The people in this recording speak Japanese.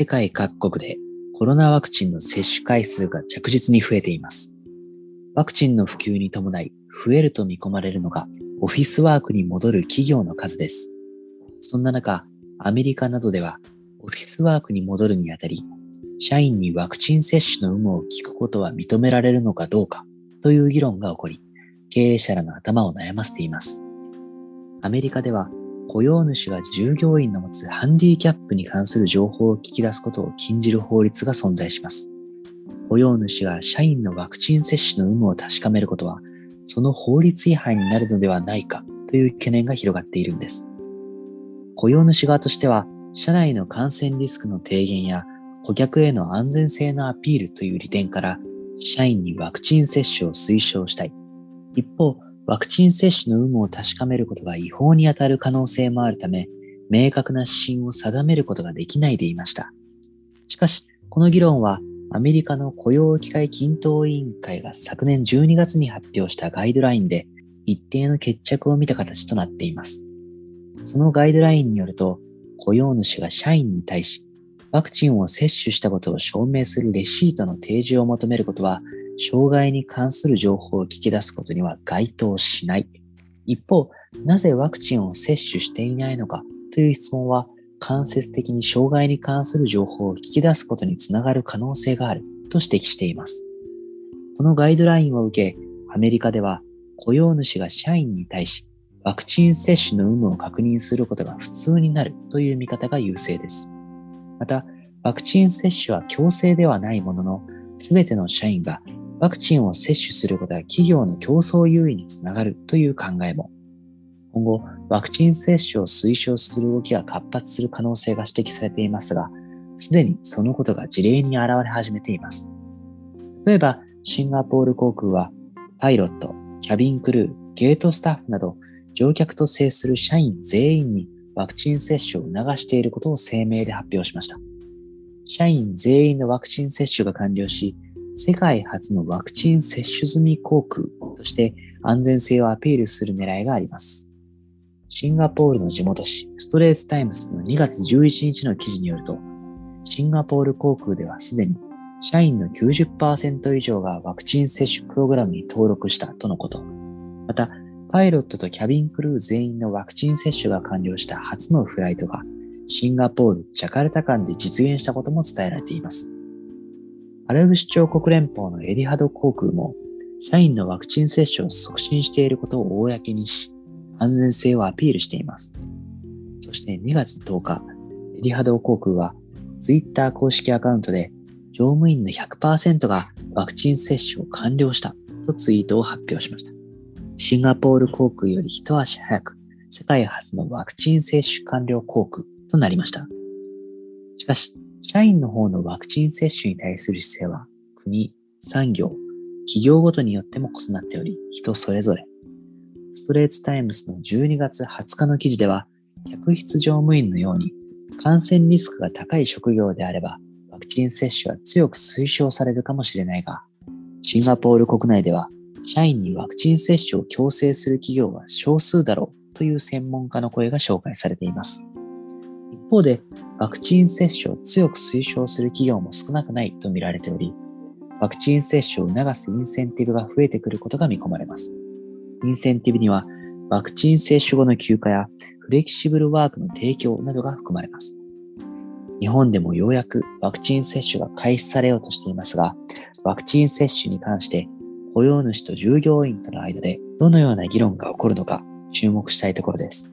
世界各国でコロナワクチンの接種回数が着実に増えています。ワクチンの普及に伴い増えると見込まれるのがオフィスワークに戻る企業の数です。そんな中、アメリカなどではオフィスワークに戻るにあたり、社員にワクチン接種の有無を聞くことは認められるのかどうかという議論が起こり、経営者らの頭を悩ませています。アメリカでは雇用主が従業員の持つハンディキャップに関する情報を聞き出すことを禁じる法律が存在します。雇用主が社員のワクチン接種の有無を確かめることは、その法律違反になるのではないかという懸念が広がっているんです。雇用主側としては、社内の感染リスクの低減や顧客への安全性のアピールという利点から、社員にワクチン接種を推奨したい。一方、ワクチン接種の有無を確かめることが違法に当たる可能性もあるため、明確な指針を定めることができないでいました。しかし、この議論はアメリカの雇用機会均等委員会が昨年12月に発表したガイドラインで一定の決着を見た形となっています。そのガイドラインによると、雇用主が社員に対し、ワクチンを接種したことを証明するレシートの提示を求めることは障害に関する情報を聞き出すことには該当しない。一方、なぜワクチンを接種していないのか？という質問は、間接的に障害に関する情報を聞き出すことにつながる可能性があると指摘しています。このガイドラインを受け、アメリカでは雇用主が社員に対し、ワクチン接種の有無を確認することが普通になるという見方が優勢です。また、ワクチン接種は強制ではないものの、すべての社員がワクチンを接種することは企業の競争優位につながるという考えも、今後、ワクチン接種を推奨する動きが活発する可能性が指摘されていますが、すでにそのことが事例に現れ始めています。例えば、シンガポール航空は、パイロット、キャビンクルー、ゲートスタッフなど、乗客と接する社員全員にワクチン接種を促していることを声明で発表しました。社員全員のワクチン接種が完了し、世界初のワクチン接種済み航空として安全性をアピールする狙いがあります。シンガポールの地元紙ストレートタイムズの2月11日の記事によると、シンガポール航空ではすでに社員の90%以上がワクチン接種プログラムに登録したとのこと。また、パイロットとキャビンクルー全員のワクチン接種が完了した初のフライトがシンガポール、ジャカルタ間で実現したことも伝えられています。アラブ首長国連邦のエリハド航空も、社員のワクチン接種を促進していることを公にし、安全性をアピールしています。そして2月10日、エリハド航空は、ツイッター公式アカウントで、乗務員の100%がワクチン接種を完了したとツイートを発表しました。シンガポール航空より一足早く、世界初のワクチン接種完了航空となりました。しかし、社員の方のワクチン接種に対する姿勢は国、産業、企業ごとによっても異なっており、人それぞれ。ストレートタイムズの12月20日の記事では、客室乗務員のように感染リスクが高い職業であれば、ワクチン接種は強く推奨されるかもしれないが、シンガポール国内では、社員にワクチン接種を強制する企業は少数だろうという専門家の声が紹介されています。一方で、ワクチン接種を強く推奨する企業も少なくないと見られており、ワクチン接種を促すインセンティブが増えてくることが見込まれます。インセンティブには、ワクチン接種後の休暇やフレキシブルワークの提供などが含まれます。日本でもようやくワクチン接種が開始されようとしていますが、ワクチン接種に関して雇用主と従業員との間でどのような議論が起こるのか注目したいところです。